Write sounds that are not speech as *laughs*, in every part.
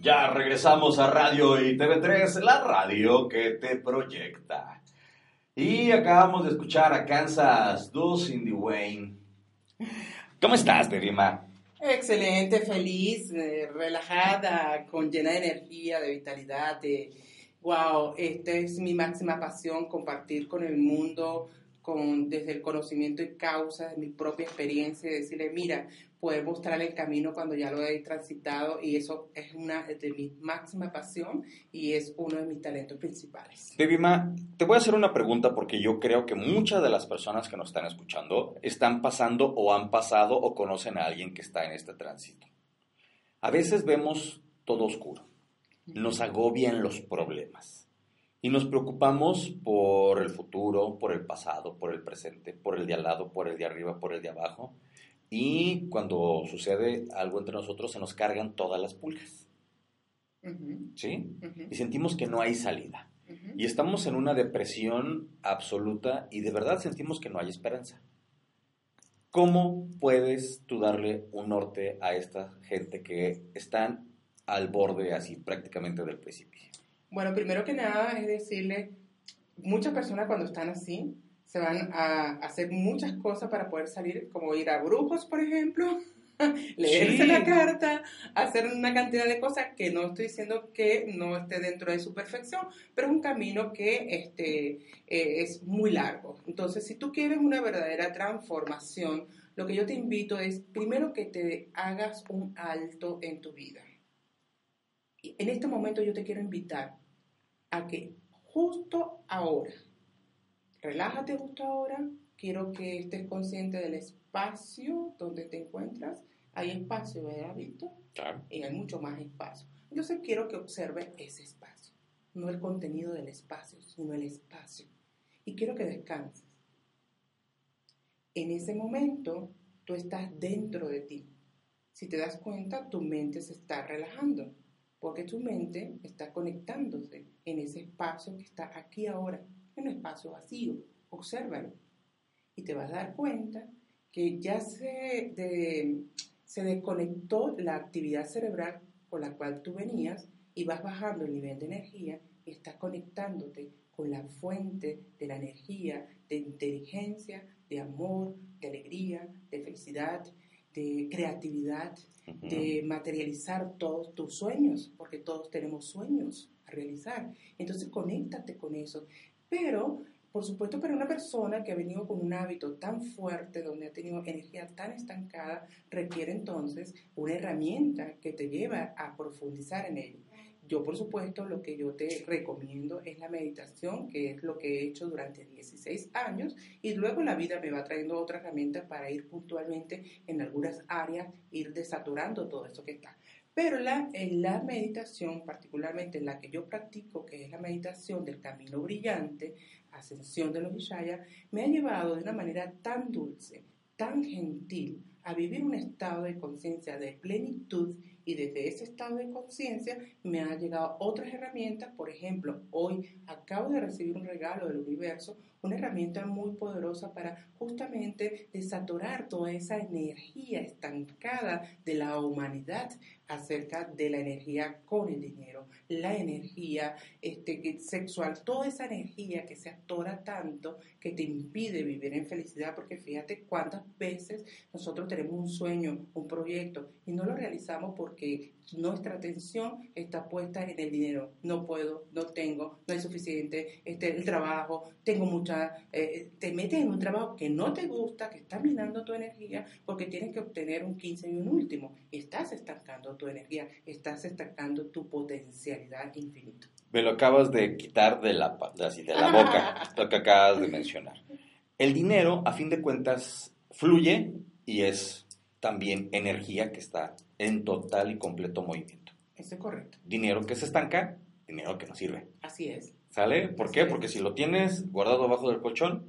ya regresamos a Radio y TV3, la radio que te proyecta. Y acabamos de escuchar a Kansas 2 Cindy Wayne. ¿Cómo estás, Derima? Excelente, feliz, eh, relajada, con llena de energía, de vitalidad, de wow, esta es mi máxima pasión, compartir con el mundo con, desde el conocimiento y causa de mi propia experiencia, decirle, mira, poder mostrar el camino cuando ya lo he transitado y eso es una de mis máxima pasión y es uno de mis talentos principales. Bebima, te voy a hacer una pregunta porque yo creo que muchas de las personas que nos están escuchando están pasando o han pasado o conocen a alguien que está en este tránsito. A veces vemos todo oscuro, nos agobian los problemas y nos preocupamos por el futuro, por el pasado, por el presente, por el de al lado, por el de arriba, por el de abajo. Y cuando sucede algo entre nosotros se nos cargan todas las pulgas. ¿Sí? Y sentimos que no hay salida. Y estamos en una depresión absoluta y de verdad sentimos que no hay esperanza. ¿Cómo puedes tú darle un norte a esta gente que están al borde así prácticamente del precipicio? Bueno, primero que nada es decirle, muchas personas cuando están así se van a hacer muchas cosas para poder salir, como ir a brujos, por ejemplo, *laughs* leerse la carta, hacer una cantidad de cosas que no estoy diciendo que no esté dentro de su perfección, pero es un camino que este, eh, es muy largo. Entonces, si tú quieres una verdadera transformación, lo que yo te invito es primero que te hagas un alto en tu vida en este momento yo te quiero invitar a que justo ahora, relájate justo ahora, quiero que estés consciente del espacio donde te encuentras. Hay espacio, ¿verdad, Víctor? Claro. Y hay mucho más espacio. Entonces quiero que observe ese espacio, no el contenido del espacio, sino el espacio. Y quiero que descanses. En ese momento, tú estás dentro de ti. Si te das cuenta, tu mente se está relajando porque tu mente está conectándose en ese espacio que está aquí ahora, un espacio vacío. Obsérvalo. Y te vas a dar cuenta que ya se, se desconectó la actividad cerebral con la cual tú venías y vas bajando el nivel de energía y estás conectándote con la fuente de la energía, de inteligencia, de amor, de alegría, de felicidad, de creatividad, de materializar todos tus sueños, porque todos tenemos sueños a realizar. Entonces, conéctate con eso. Pero, por supuesto, para una persona que ha venido con un hábito tan fuerte, donde ha tenido energía tan estancada, requiere entonces una herramienta que te lleva a profundizar en ello. Yo, por supuesto, lo que yo te recomiendo es la meditación, que es lo que he hecho durante 16 años, y luego la vida me va trayendo otras herramientas para ir puntualmente en algunas áreas, ir desaturando todo eso que está. Pero la, en la meditación, particularmente en la que yo practico, que es la meditación del camino brillante, ascensión de los Vishaya, me ha llevado de una manera tan dulce, tan gentil, a vivir un estado de conciencia de plenitud y desde ese estado de conciencia me han llegado otras herramientas. Por ejemplo, hoy acabo de recibir un regalo del universo, una herramienta muy poderosa para justamente desatorar toda esa energía estancada de la humanidad acerca de la energía con el dinero, la energía este, sexual, toda esa energía que se atora tanto que te impide vivir en felicidad, porque fíjate cuántas veces nosotros tenemos un sueño, un proyecto y no lo realizamos porque nuestra atención está puesta en el dinero. No puedo, no tengo, no hay suficiente, este, el trabajo, tengo mucha, eh, te metes en un trabajo que no te gusta, que está minando tu energía, porque tienes que obtener un 15 y un último. Estás estancando tu energía, estás estancando tu potencialidad infinita. Me lo acabas de quitar de la, así, de la boca, *laughs* lo que acabas de mencionar. El dinero, a fin de cuentas, fluye y es también energía que está en total y completo movimiento. Eso es correcto. Dinero que se estanca, dinero que no sirve. Así es. ¿Sale? ¿Por qué? Porque si lo tienes guardado abajo del colchón,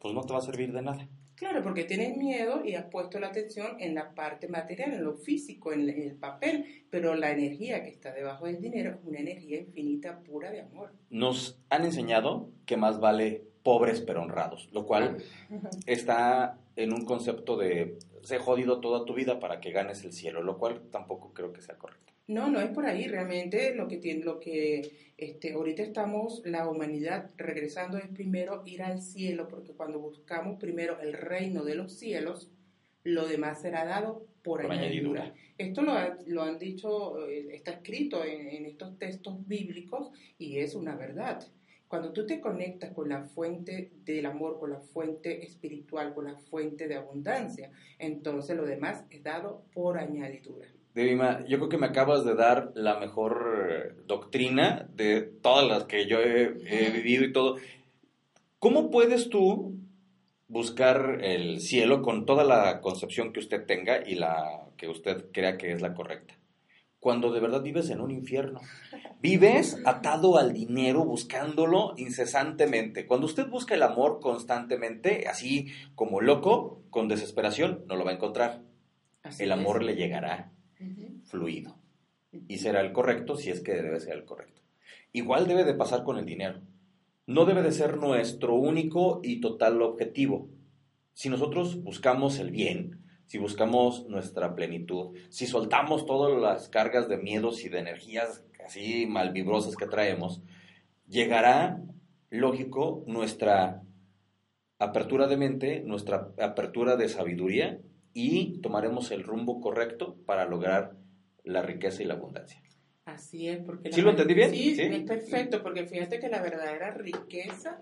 pues no te va a servir de nada. Claro, porque tienes miedo y has puesto la atención en la parte material, en lo físico, en el papel, pero la energía que está debajo del dinero es una energía infinita, pura de amor. Nos han enseñado que más vale pobres pero honrados, lo cual está en un concepto de se jodido toda tu vida para que ganes el cielo, lo cual tampoco creo que sea correcto. No, no es por ahí. Realmente lo que tiene, lo que este, ahorita estamos, la humanidad regresando es primero ir al cielo, porque cuando buscamos primero el reino de los cielos, lo demás será dado por, añadidura. Esto lo, lo, han dicho, eh, está escrito en, en estos textos bíblicos y es una verdad. Cuando tú te conectas con la fuente del amor, con la fuente espiritual, con la fuente de abundancia, entonces lo demás es dado por añadidura. Devima, yo creo que me acabas de dar la mejor eh, doctrina de todas las que yo he, vivido y todo. ¿Cómo puedes tú buscar el cielo con toda la concepción que usted tenga y la que usted crea que es la correcta? Cuando de verdad vives en un infierno. Vives *laughs* atado al dinero, buscándolo incesantemente. Cuando usted busca el amor constantemente, así como loco, con desesperación, no lo va a encontrar. el amor le llegará fluido. Y será el correcto si es que debe ser el correcto. Igual debe de pasar con el dinero. No debe de ser nuestro único y total objetivo. Si nosotros buscamos el bien, si buscamos nuestra plenitud, si soltamos todas las cargas de miedos y de energías así malvibrosas que traemos, llegará, lógico, nuestra apertura de mente, nuestra apertura de sabiduría y tomaremos el rumbo correcto para lograr la riqueza y la abundancia. Así es, porque... ¿Sí lo entendí bien? Sí, ¿Sí? es perfecto, porque fíjate que la verdadera riqueza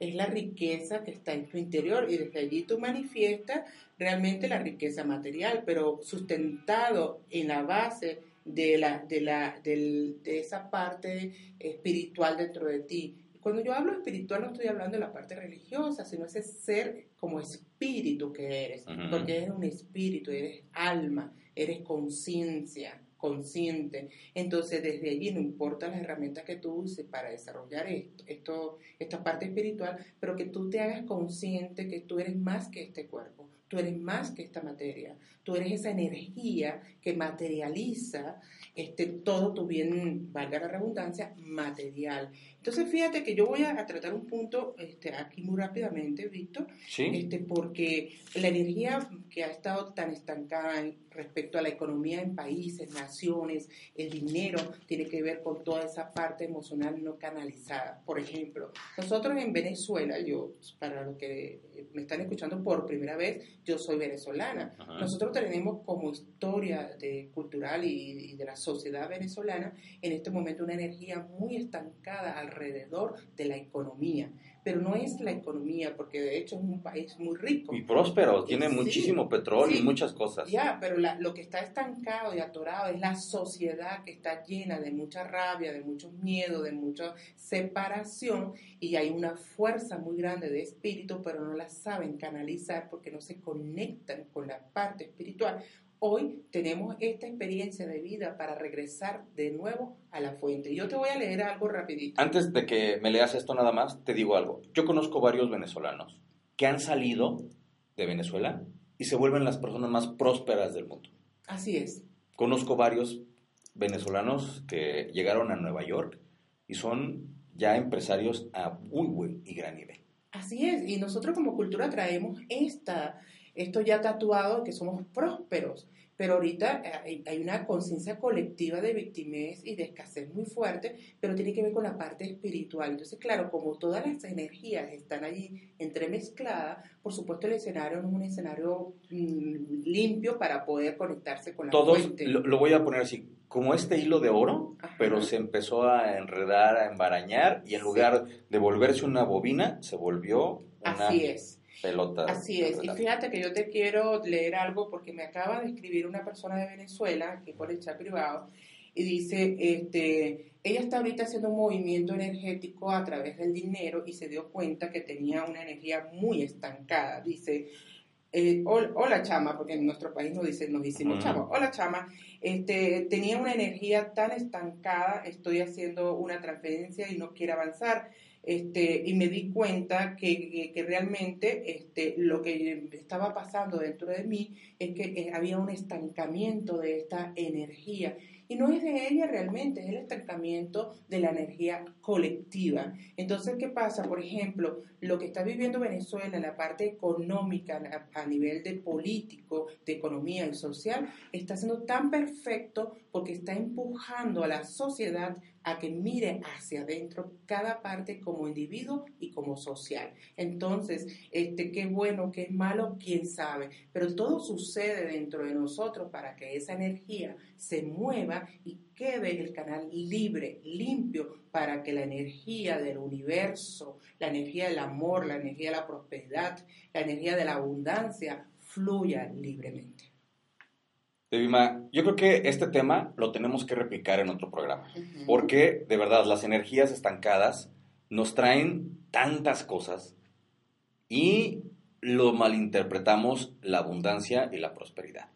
es la riqueza que está en tu interior y desde allí tú manifiestas realmente la riqueza material, pero sustentado en la base de, la, de, la, de esa parte espiritual dentro de ti. Cuando yo hablo espiritual no estoy hablando de la parte religiosa, sino ese ser como espíritu que eres, porque eres un espíritu, eres alma, eres conciencia consciente. Entonces, desde allí no importa las herramientas que tú uses para desarrollar esto, esto, esta parte espiritual, pero que tú te hagas consciente que tú eres más que este cuerpo, tú eres más que esta materia, tú eres esa energía que materializa este, todo tu bien, valga la redundancia, material. Entonces, fíjate que yo voy a, tratar un punto este, aquí muy rápidamente, Víctor, este, porque la energía que ha estado tan estancada respecto a la economía en países, naciones, el dinero, tiene que ver con toda esa parte emocional no canalizada. Por ejemplo, nosotros en Venezuela, yo, para los que me están escuchando por primera vez, yo soy venezolana. Nosotros tenemos como historia de, cultural y, y de la sociedad venezolana en este momento una energía muy estancada alrededor de la economía. Pero no es la economía, porque de hecho es un país muy rico. Y próspero, tiene muchísimo petróleo y muchas cosas. Ya, pero lo que está estancado y atorado es la sociedad que está llena de mucha rabia, de mucho miedo, de mucha separación, y hay una fuerza muy grande de espíritu, pero no la saben canalizar porque no se conectan con la parte espiritual Hoy tenemos esta experiencia de vida para regresar de nuevo a la fuente. Yo te voy a leer algo rapidito. Antes de que me leas esto nada más, te digo algo. Yo conozco varios venezolanos que han salido de Venezuela y se vuelven las personas más prósperas del mundo. Así es. Conozco varios venezolanos que llegaron a Nueva York y son ya empresarios a muy buen y gran nivel. Así es, y nosotros como cultura traemos esta, esto ya tatuado que somos prósperos, pero ahorita eh, hay, una conciencia colectiva de victimez y de escasez muy fuerte, pero tiene que ver con la parte espiritual. Entonces, claro, como todas las energías están allí entremezcladas, por supuesto el escenario no es un escenario mm, limpio para poder conectarse con la Todos, Lo, voy a poner así, como este hilo de oro, pero se empezó a enredar, a embarañar, y en lugar de volverse una bobina, se volvió una... Así es pelota. Así es. Y fíjate que yo te quiero leer algo porque me acaba de escribir una persona de Venezuela, que por el chat privado, y dice, este, ella está ahorita haciendo un movimiento energético a través del dinero y se dio cuenta que tenía una energía muy estancada. Dice, eh, hola chama, porque en nuestro país nos dicen, nos hicimos chama, hola chama, este, tenía una energía tan estancada, estoy haciendo una transferencia y no quiero avanzar. Este, y me di cuenta que, que, realmente este, lo que estaba pasando dentro de mí es que eh, había un estancamiento de esta energía y no es de ella realmente, es el estancamiento de la energía colectiva. Entonces, ¿qué pasa? Por ejemplo, lo que está viviendo Venezuela en la parte económica, a nivel de político, de economía y social, está siendo tan perfecto porque está empujando a la sociedad a que mire hacia adentro cada parte como individuo y como social. Entonces, este, qué bueno, qué malo, quién sabe, pero todo sucede dentro de nosotros para que esa energía se mueva y quede el canal libre, limpio, para que la energía del universo, la energía del amor, la energía de la prosperidad, la energía de la abundancia fluya libremente. Devima, yo creo que este tema lo tenemos que replicar en otro programa, porque de verdad las energías estancadas nos traen tantas cosas y lo malinterpretamos la abundancia y la prosperidad.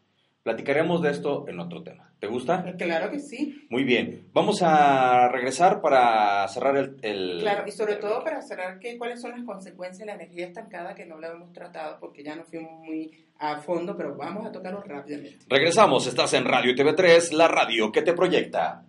Platicaremos de esto en otro tema. ¿Te gusta? Claro que sí. Muy bien. Vamos a regresar para cerrar el... claro, y sobre todo para cerrar que, cuáles son las consecuencias de la energía estancada que no lo hemos tratado porque ya no fuimos muy a fondo, pero vamos a tocarlo rápidamente. Regresamos, estás en Radio TV3, la radio que te proyecta.